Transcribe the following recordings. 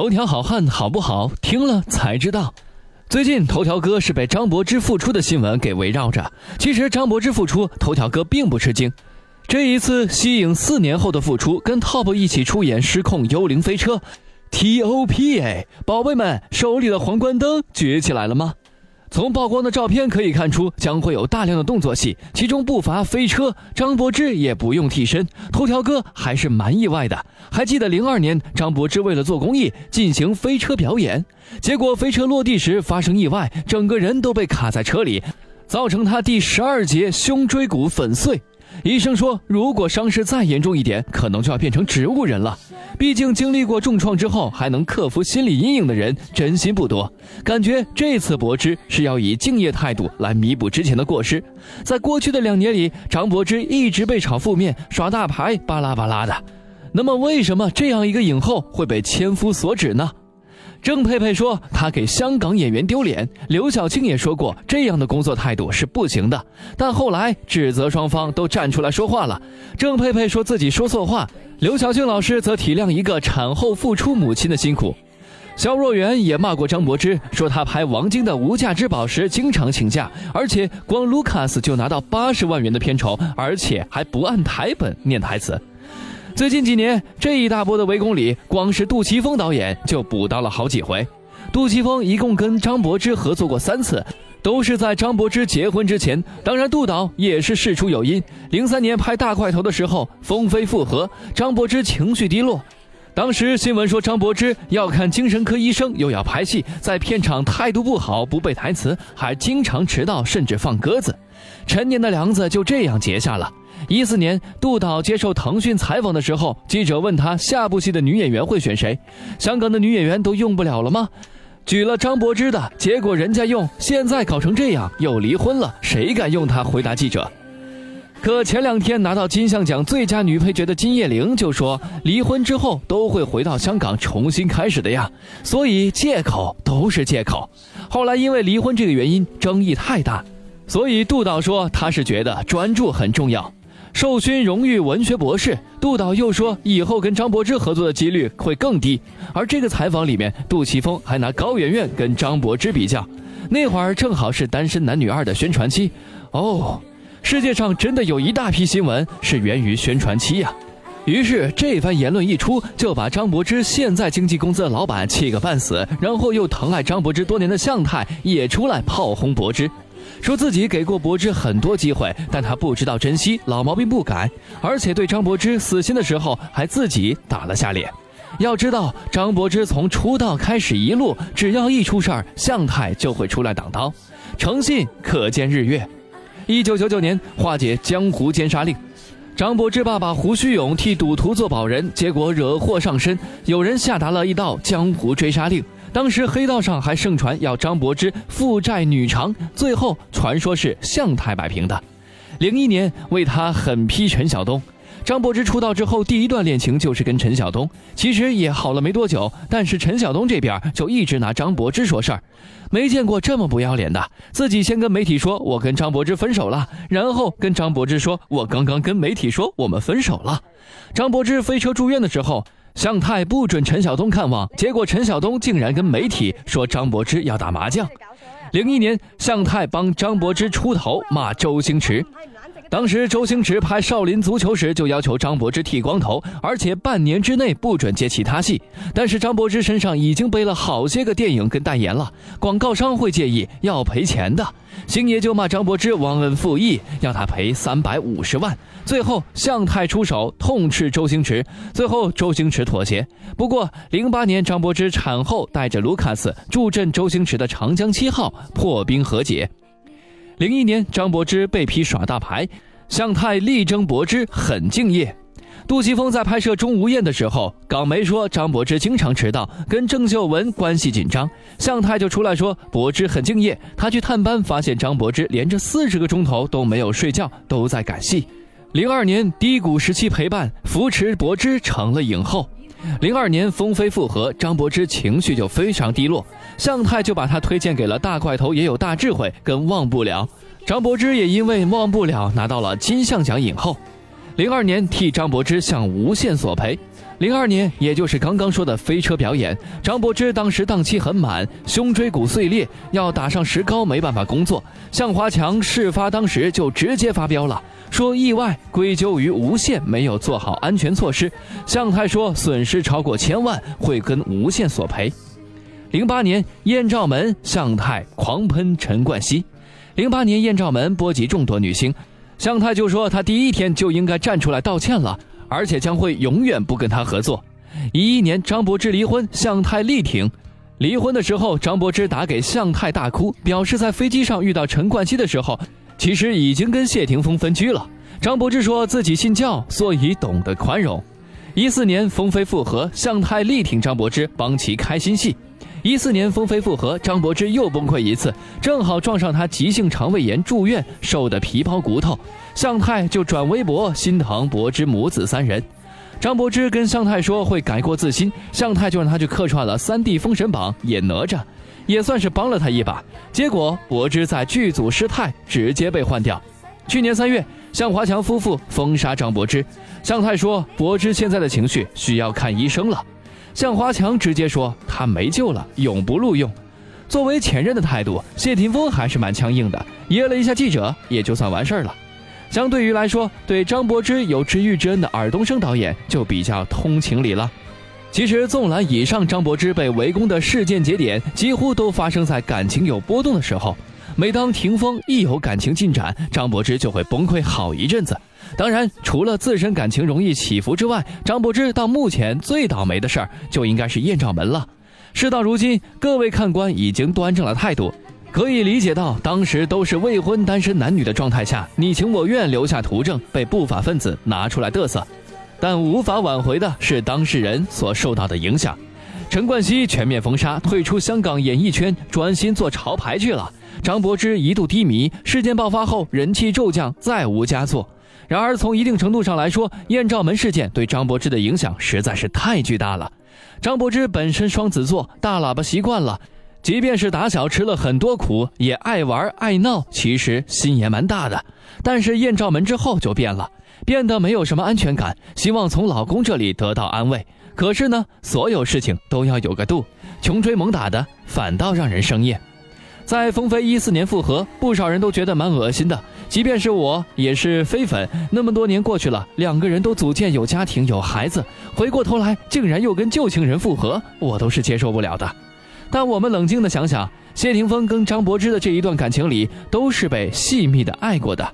头条好汉好不好？听了才知道。最近头条哥是被张柏芝复出的新闻给围绕着。其实张柏芝复出，头条哥并不吃惊。这一次息影四年后的复出，跟 TOP 一起出演《失控幽灵飞车》，TOPA，，宝贝们手里的皇冠灯举起来了吗？从曝光的照片可以看出，将会有大量的动作戏，其中不乏飞车。张柏芝也不用替身，头条哥还是蛮意外的。还记得零二年，张柏芝为了做公益进行飞车表演，结果飞车落地时发生意外，整个人都被卡在车里，造成他第十二节胸椎骨粉碎。医生说，如果伤势再严重一点，可能就要变成植物人了。毕竟经历过重创之后还能克服心理阴影的人真心不多。感觉这次柏芝是要以敬业态度来弥补之前的过失。在过去的两年里，张柏芝一直被炒负面、耍大牌，巴拉巴拉的。那么，为什么这样一个影后会被千夫所指呢？郑佩佩说她给香港演员丢脸，刘晓庆也说过这样的工作态度是不行的。但后来指责双方都站出来说话了。郑佩佩说自己说错话，刘晓庆老师则体谅一个产后复出母亲的辛苦。肖若元也骂过张柏芝，说她拍王晶的《无价之宝》时经常请假，而且光卢卡斯就拿到八十万元的片酬，而且还不按台本念台词。最近几年，这一大波的围攻里，光是杜琪峰导演就补刀了好几回。杜琪峰一共跟张柏芝合作过三次，都是在张柏芝结婚之前。当然，杜导也是事出有因。零三年拍《大块头》的时候，风飞复合，张柏芝情绪低落。当时新闻说张柏芝要看精神科医生，又要拍戏，在片场态度不好，不背台词，还经常迟到，甚至放鸽子。陈年的梁子就这样结下了。一四年，杜导接受腾讯采访的时候，记者问他下部戏的女演员会选谁？香港的女演员都用不了了吗？举了张柏芝的，结果人家用，现在搞成这样，又离婚了，谁敢用她回答记者？可前两天拿到金像奖最佳女配角的金叶玲就说，离婚之后都会回到香港重新开始的呀，所以借口都是借口。后来因为离婚这个原因争议太大，所以杜导说他是觉得专注很重要。授勋荣誉文学博士，杜导又说以后跟张柏芝合作的几率会更低。而这个采访里面，杜琪峰还拿高圆圆跟张柏芝比较，那会儿正好是单身男女二的宣传期。哦，世界上真的有一大批新闻是源于宣传期呀。于是这番言论一出，就把张柏芝现在经纪公司的老板气个半死，然后又疼爱张柏芝多年的向太也出来炮轰柏芝。说自己给过柏芝很多机会，但他不知道珍惜，老毛病不改，而且对张柏芝死心的时候还自己打了下脸。要知道，张柏芝从出道开始一路，只要一出事儿，向太就会出来挡刀，诚信可见日月。一九九九年化解江湖奸杀令，张柏芝爸爸胡须勇替赌徒做保人，结果惹祸上身，有人下达了一道江湖追杀令。当时黑道上还盛传要张柏芝负债女偿，最后传说是向太摆平的。零一年为他狠批陈晓东，张柏芝出道之后第一段恋情就是跟陈晓东，其实也好了没多久，但是陈晓东这边就一直拿张柏芝说事儿，没见过这么不要脸的，自己先跟媒体说我跟张柏芝分手了，然后跟张柏芝说我刚刚跟媒体说我们分手了。张柏芝飞车住院的时候。向太不准陈晓东看望，结果陈晓东竟然跟媒体说张柏芝要打麻将。零一年，向太帮张柏芝出头，骂周星驰。当时周星驰拍《少林足球》时，就要求张柏芝剃光头，而且半年之内不准接其他戏。但是张柏芝身上已经背了好些个电影跟代言了，广告商会介意，要赔钱的。星爷就骂张柏芝忘恩负义，要他赔三百五十万。最后向太出手痛斥周星驰，最后周星驰妥协。不过零八年张柏芝产后带着卢卡斯助阵周星驰的《长江七号》破冰和解。零一年，张柏芝被批耍大牌，向太力争柏芝很敬业。杜琪峰在拍摄《钟无艳》的时候，港媒说张柏芝经常迟到，跟郑秀文关系紧张。向太就出来说柏芝很敬业，他去探班发现张柏芝连着四十个钟头都没有睡觉，都在赶戏。零二年低谷时期陪伴扶持柏芝成了影后。零二年风飞复合，张柏芝情绪就非常低落，向太就把她推荐给了大块头也有大智慧跟忘不了，张柏芝也因为忘不了拿到了金像奖影后。零二年替张柏芝向无线索赔，零二年，也就是刚刚说的飞车表演，张柏芝当时档期很满，胸椎骨碎裂，要打上石膏，没办法工作。向华强事发当时就直接发飙了，说意外归咎于无线没有做好安全措施。向太说损失超过千万，会跟无线索赔。零八年，艳照门向太狂喷陈冠希。零八年，艳照门波及众多女星，向太就说他第一天就应该站出来道歉了。而且将会永远不跟他合作。一一年，张柏芝离婚，向太力挺。离婚的时候，张柏芝打给向太大哭，表示在飞机上遇到陈冠希的时候，其实已经跟谢霆锋分居了。张柏芝说自己信教，所以懂得宽容。一四年，风飞复合，向太力挺张柏芝，帮其开新戏。一四年，风飞复合，张柏芝又崩溃一次，正好撞上她急性肠胃炎住院，瘦得皮包骨头。向太就转微博心疼柏芝母子三人，张柏芝跟向太说会改过自新，向太就让他去客串了《三 D 封神榜》演哪吒，也算是帮了他一把。结果柏芝在剧组失态，直接被换掉。去年三月，向华强夫妇封杀张柏芝，向太说柏芝现在的情绪需要看医生了，向华强直接说他没救了，永不录用。作为前任的态度，谢霆锋还是蛮强硬的，噎了一下记者，也就算完事儿了。相对于来说，对张柏芝有知遇之恩的尔冬升导演就比较通情理了。其实，纵览以上张柏芝被围攻的事件节点，几乎都发生在感情有波动的时候。每当霆锋一有感情进展，张柏芝就会崩溃好一阵子。当然，除了自身感情容易起伏之外，张柏芝到目前最倒霉的事儿就应该是艳照门了。事到如今，各位看官已经端正了态度。可以理解到，当时都是未婚单身男女的状态下，你情我愿留下图证，被不法分子拿出来嘚瑟。但无法挽回的是当事人所受到的影响。陈冠希全面封杀，退出香港演艺圈，专心做潮牌去了。张柏芝一度低迷，事件爆发后人气骤降，再无佳作。然而，从一定程度上来说，艳照门事件对张柏芝的影响实在是太巨大了。张柏芝本身双子座，大喇叭习惯了。即便是打小吃了很多苦，也爱玩爱闹，其实心也蛮大的。但是艳照门之后就变了，变得没有什么安全感，希望从老公这里得到安慰。可是呢，所有事情都要有个度，穷追猛打的反倒让人生厌。在风飞一四年复合，不少人都觉得蛮恶心的，即便是我也是飞粉。那么多年过去了，两个人都组建有家庭有孩子，回过头来竟然又跟旧情人复合，我都是接受不了的。但我们冷静的想想，谢霆锋跟张柏芝的这一段感情里，都是被细密的爱过的。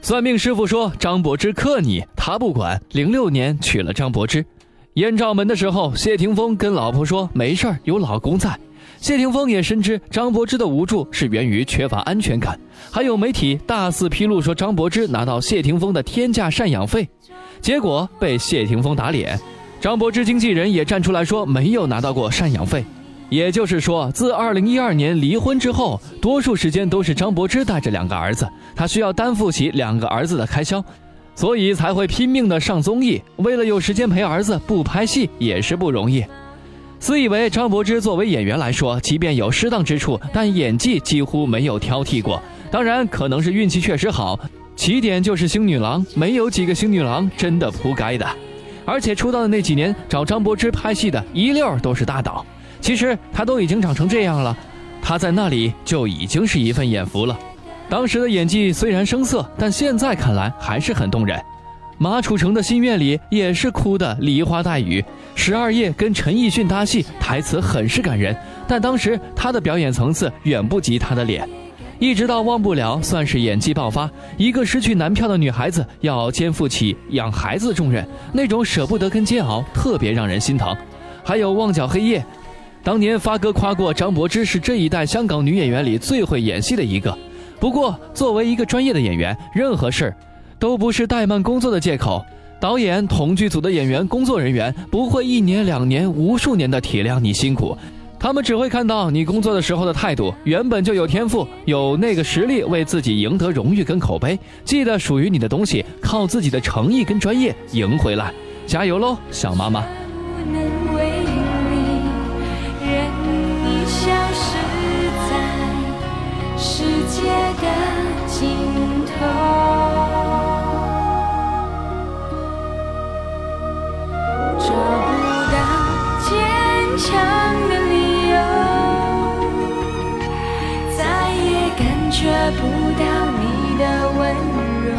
算命师傅说张柏芝克你，他不管。零六年娶了张柏芝，艳照门的时候，谢霆锋跟老婆说没事儿，有老公在。谢霆锋也深知张柏芝的无助是源于缺乏安全感。还有媒体大肆披露说张柏芝拿到谢霆锋的天价赡养费，结果被谢霆锋打脸。张柏芝经纪人也站出来说没有拿到过赡养费。也就是说，自二零一二年离婚之后，多数时间都是张柏芝带着两个儿子，她需要担负起两个儿子的开销，所以才会拼命的上综艺。为了有时间陪儿子，不拍戏也是不容易。自以为张柏芝作为演员来说，即便有失当之处，但演技几乎没有挑剔过。当然，可能是运气确实好，起点就是星女郎，没有几个星女郎真的扑街的。而且出道的那几年，找张柏芝拍戏的一溜都是大导。其实她都已经长成这样了，她在那里就已经是一份眼福了。当时的演技虽然生涩，但现在看来还是很动人。马楚成的心愿里也是哭得梨花带雨。十二夜跟陈奕迅搭戏，台词很是感人，但当时他的表演层次远不及他的脸。一直到忘不了，算是演技爆发。一个失去男票的女孩子要肩负起养孩子的重任，那种舍不得跟煎熬，特别让人心疼。还有旺角黑夜。当年发哥夸过张柏芝是这一代香港女演员里最会演戏的一个。不过，作为一个专业的演员，任何事儿都不是怠慢工作的借口。导演、同剧组的演员、工作人员不会一年两年、无数年的体谅你辛苦，他们只会看到你工作的时候的态度。原本就有天赋、有那个实力为自己赢得荣誉跟口碑，记得属于你的东西，靠自己的诚意跟专业赢回来。加油喽，小妈妈！心头找不到坚强的理由再也感觉不到你的温柔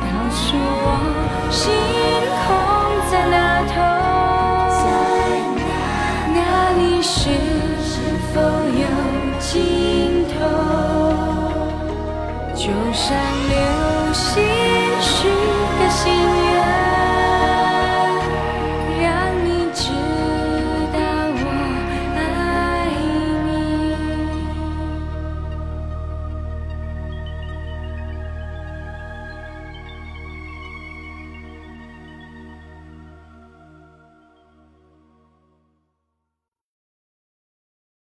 告诉我就像流星。